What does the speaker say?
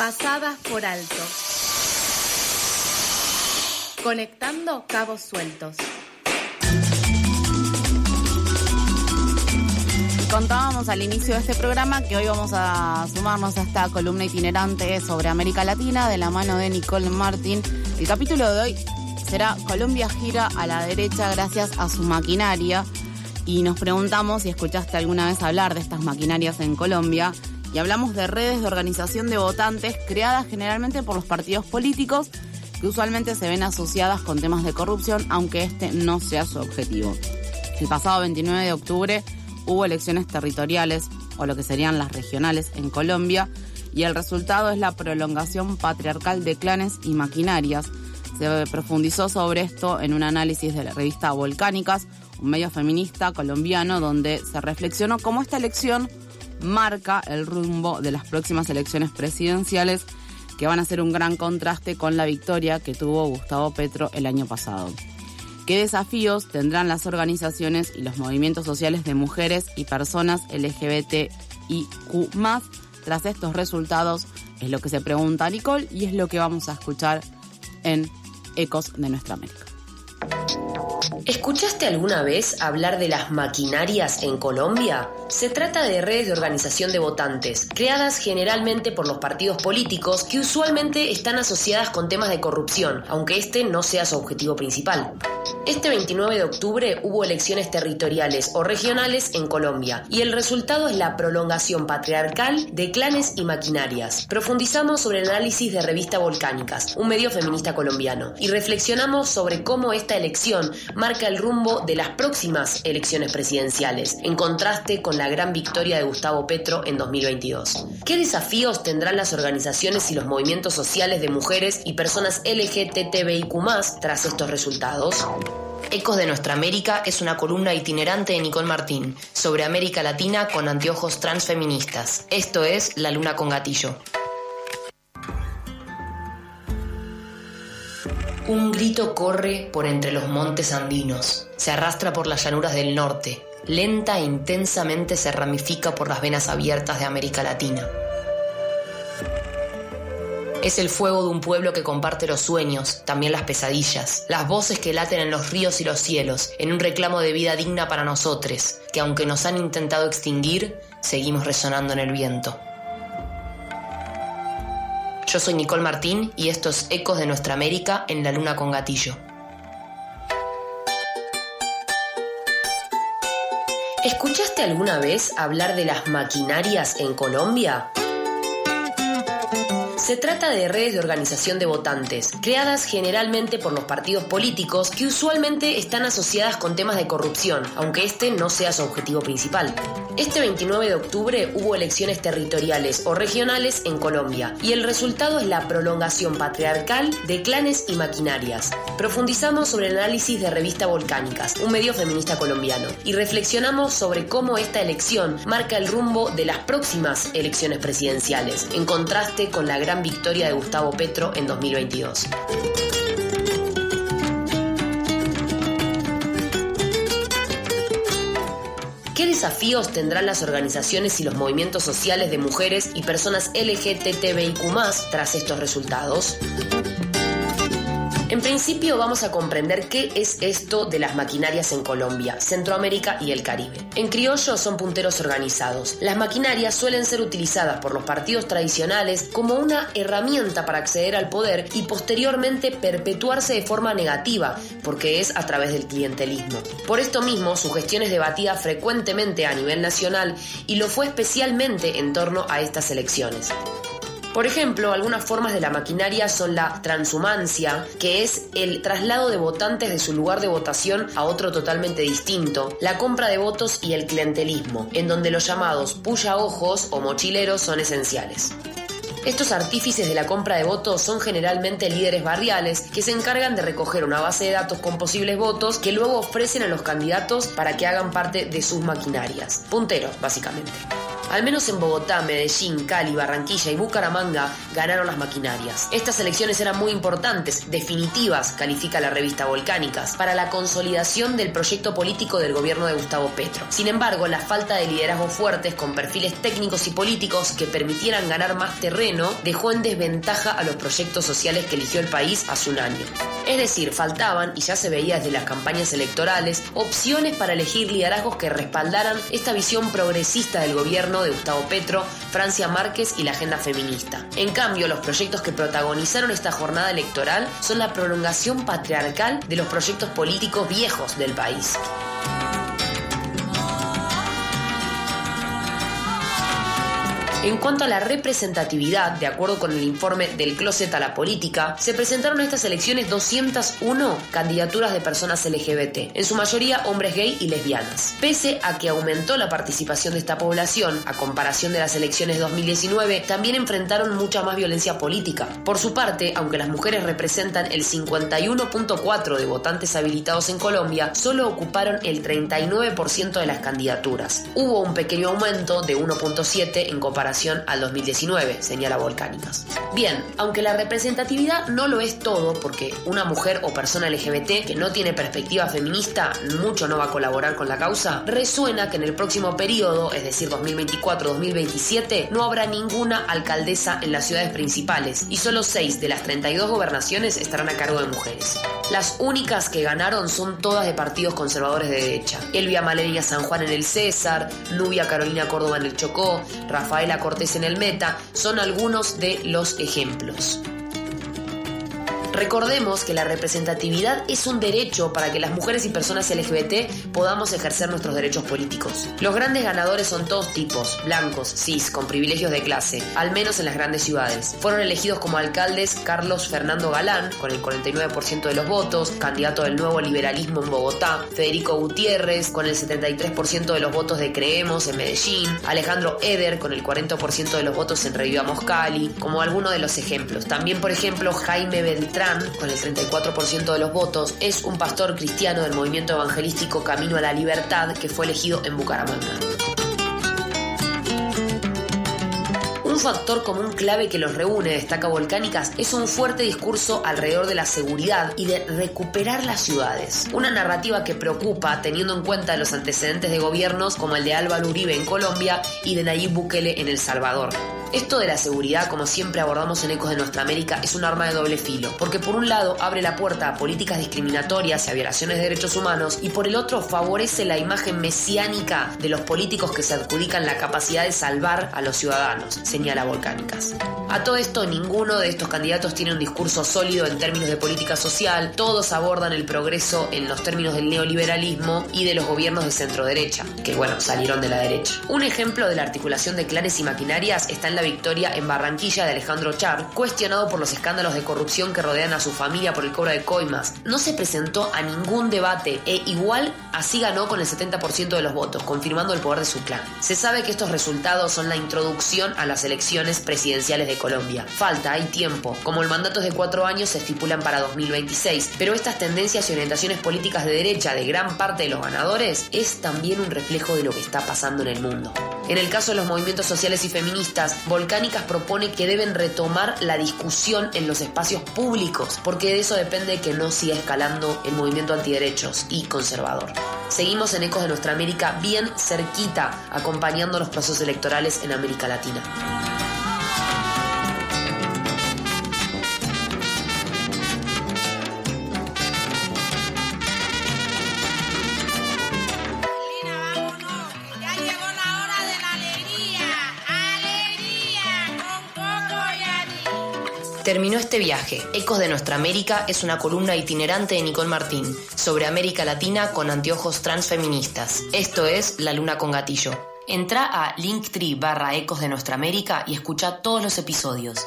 Pasadas por alto. Conectando cabos sueltos. Contábamos al inicio de este programa que hoy vamos a sumarnos a esta columna itinerante sobre América Latina de la mano de Nicole Martin. El capítulo de hoy será Colombia gira a la derecha gracias a su maquinaria y nos preguntamos si escuchaste alguna vez hablar de estas maquinarias en Colombia y hablamos de redes de organización de votantes creadas generalmente por los partidos políticos que usualmente se ven asociadas con temas de corrupción aunque este no sea su objetivo. El pasado 29 de octubre hubo elecciones territoriales, o lo que serían las regionales, en Colombia, y el resultado es la prolongación patriarcal de clanes y maquinarias. Se profundizó sobre esto en un análisis de la revista Volcánicas, un medio feminista colombiano, donde se reflexionó cómo esta elección marca el rumbo de las próximas elecciones presidenciales que van a ser un gran contraste con la victoria que tuvo Gustavo Petro el año pasado. ¿Qué desafíos tendrán las organizaciones y los movimientos sociales de mujeres y personas LGBTIQ tras estos resultados? Es lo que se pregunta Nicole y es lo que vamos a escuchar en Ecos de Nuestra América. ¿Escuchaste alguna vez hablar de las maquinarias en Colombia? Se trata de redes de organización de votantes, creadas generalmente por los partidos políticos que usualmente están asociadas con temas de corrupción, aunque este no sea su objetivo principal. Este 29 de octubre hubo elecciones territoriales o regionales en Colombia y el resultado es la prolongación patriarcal de clanes y maquinarias. Profundizamos sobre el análisis de Revista Volcánicas, un medio feminista colombiano, y reflexionamos sobre cómo esta elección marca el rumbo de las próximas elecciones presidenciales, en contraste con la gran victoria de Gustavo Petro en 2022. ¿Qué desafíos tendrán las organizaciones y los movimientos sociales de mujeres y personas LGTBIQ tras estos resultados? Ecos de Nuestra América es una columna itinerante de Nicole Martín sobre América Latina con anteojos transfeministas. Esto es La Luna con Gatillo. Un grito corre por entre los montes andinos, se arrastra por las llanuras del norte, lenta e intensamente se ramifica por las venas abiertas de América Latina. Es el fuego de un pueblo que comparte los sueños, también las pesadillas, las voces que laten en los ríos y los cielos, en un reclamo de vida digna para nosotros, que aunque nos han intentado extinguir, seguimos resonando en el viento. Yo soy Nicole Martín y estos Ecos de Nuestra América en la Luna con Gatillo. ¿Escuchaste alguna vez hablar de las maquinarias en Colombia? Se trata de redes de organización de votantes, creadas generalmente por los partidos políticos que usualmente están asociadas con temas de corrupción, aunque este no sea su objetivo principal. Este 29 de octubre hubo elecciones territoriales o regionales en Colombia y el resultado es la prolongación patriarcal de clanes y maquinarias. Profundizamos sobre el análisis de Revista Volcánicas, un medio feminista colombiano, y reflexionamos sobre cómo esta elección marca el rumbo de las próximas elecciones presidenciales, en contraste con la gran victoria de Gustavo Petro en 2022. ¿Qué desafíos tendrán las organizaciones y los movimientos sociales de mujeres y personas LGTBIQ tras estos resultados? En principio vamos a comprender qué es esto de las maquinarias en Colombia, Centroamérica y el Caribe. En criollo son punteros organizados. Las maquinarias suelen ser utilizadas por los partidos tradicionales como una herramienta para acceder al poder y posteriormente perpetuarse de forma negativa, porque es a través del clientelismo. Por esto mismo, su gestión es debatida frecuentemente a nivel nacional y lo fue especialmente en torno a estas elecciones. Por ejemplo, algunas formas de la maquinaria son la transhumancia, que es el traslado de votantes de su lugar de votación a otro totalmente distinto, la compra de votos y el clientelismo, en donde los llamados puya ojos o mochileros son esenciales. Estos artífices de la compra de votos son generalmente líderes barriales que se encargan de recoger una base de datos con posibles votos que luego ofrecen a los candidatos para que hagan parte de sus maquinarias. Punteros, básicamente. Al menos en Bogotá, Medellín, Cali, Barranquilla y Bucaramanga ganaron las maquinarias. Estas elecciones eran muy importantes, definitivas, califica la revista Volcánicas, para la consolidación del proyecto político del gobierno de Gustavo Petro. Sin embargo, la falta de liderazgo fuertes con perfiles técnicos y políticos que permitieran ganar más terreno dejó en desventaja a los proyectos sociales que eligió el país hace un año. Es decir, faltaban, y ya se veía desde las campañas electorales, opciones para elegir liderazgos que respaldaran esta visión progresista del gobierno de Gustavo Petro, Francia Márquez y la agenda feminista. En cambio, los proyectos que protagonizaron esta jornada electoral son la prolongación patriarcal de los proyectos políticos viejos del país. En cuanto a la representatividad, de acuerdo con el informe del Closet a la Política, se presentaron a estas elecciones 201 candidaturas de personas LGBT, en su mayoría hombres gay y lesbianas. Pese a que aumentó la participación de esta población, a comparación de las elecciones 2019, también enfrentaron mucha más violencia política. Por su parte, aunque las mujeres representan el 51.4 de votantes habilitados en Colombia, solo ocuparon el 39% de las candidaturas. Hubo un pequeño aumento de 1.7 en comparación al 2019, señala Volcánicas. Bien, aunque la representatividad no lo es todo, porque una mujer o persona LGBT que no tiene perspectiva feminista mucho no va a colaborar con la causa, resuena que en el próximo periodo, es decir 2024-2027, no habrá ninguna alcaldesa en las ciudades principales y solo 6 de las 32 gobernaciones estarán a cargo de mujeres. Las únicas que ganaron son todas de partidos conservadores de derecha. Elvia Malenia San Juan en el César, Nubia Carolina Córdoba en el Chocó, Rafaela Cortés en el Meta, son algunos de los ejemplos. Recordemos que la representatividad es un derecho para que las mujeres y personas LGBT podamos ejercer nuestros derechos políticos. Los grandes ganadores son todos tipos, blancos, cis, con privilegios de clase, al menos en las grandes ciudades. Fueron elegidos como alcaldes Carlos Fernando Galán, con el 49% de los votos, candidato del nuevo liberalismo en Bogotá, Federico Gutiérrez, con el 73% de los votos de Creemos en Medellín, Alejandro Eder, con el 40% de los votos en Revivamos Cali, como algunos de los ejemplos. También, por ejemplo, Jaime Beltrán con el 34% de los votos, es un pastor cristiano del movimiento evangelístico Camino a la Libertad que fue elegido en Bucaramanga. Un factor común clave que los reúne, destaca Volcánicas, es un fuerte discurso alrededor de la seguridad y de recuperar las ciudades. Una narrativa que preocupa teniendo en cuenta los antecedentes de gobiernos como el de Álvaro Uribe en Colombia y de Nayib Bukele en El Salvador. Esto de la seguridad, como siempre abordamos en Ecos de Nuestra América, es un arma de doble filo, porque por un lado abre la puerta a políticas discriminatorias y a violaciones de derechos humanos, y por el otro favorece la imagen mesiánica de los políticos que se adjudican la capacidad de salvar a los ciudadanos, señala Volcánicas. A todo esto, ninguno de estos candidatos tiene un discurso sólido en términos de política social, todos abordan el progreso en los términos del neoliberalismo y de los gobiernos de centro derecha, que bueno, salieron de la derecha. Un ejemplo de la articulación de clanes y maquinarias está en la victoria en Barranquilla de Alejandro Char, cuestionado por los escándalos de corrupción que rodean a su familia por el cobro de coimas. No se presentó a ningún debate e igual así ganó con el 70% de los votos, confirmando el poder de su clan. Se sabe que estos resultados son la introducción a las elecciones presidenciales de Colombia. Falta, hay tiempo. Como el mandato es de cuatro años, se estipulan para 2026. Pero estas tendencias y orientaciones políticas de derecha de gran parte de los ganadores es también un reflejo de lo que está pasando en el mundo. En el caso de los movimientos sociales y feministas, Volcánicas propone que deben retomar la discusión en los espacios públicos, porque de eso depende que no siga escalando el movimiento antiderechos y conservador. Seguimos en Ecos de Nuestra América bien cerquita, acompañando los procesos electorales en América Latina. Terminó este viaje. Ecos de Nuestra América es una columna itinerante de Nicole Martín sobre América Latina con anteojos transfeministas. Esto es La Luna con Gatillo. Entra a linktree barra Ecos de Nuestra América y escucha todos los episodios.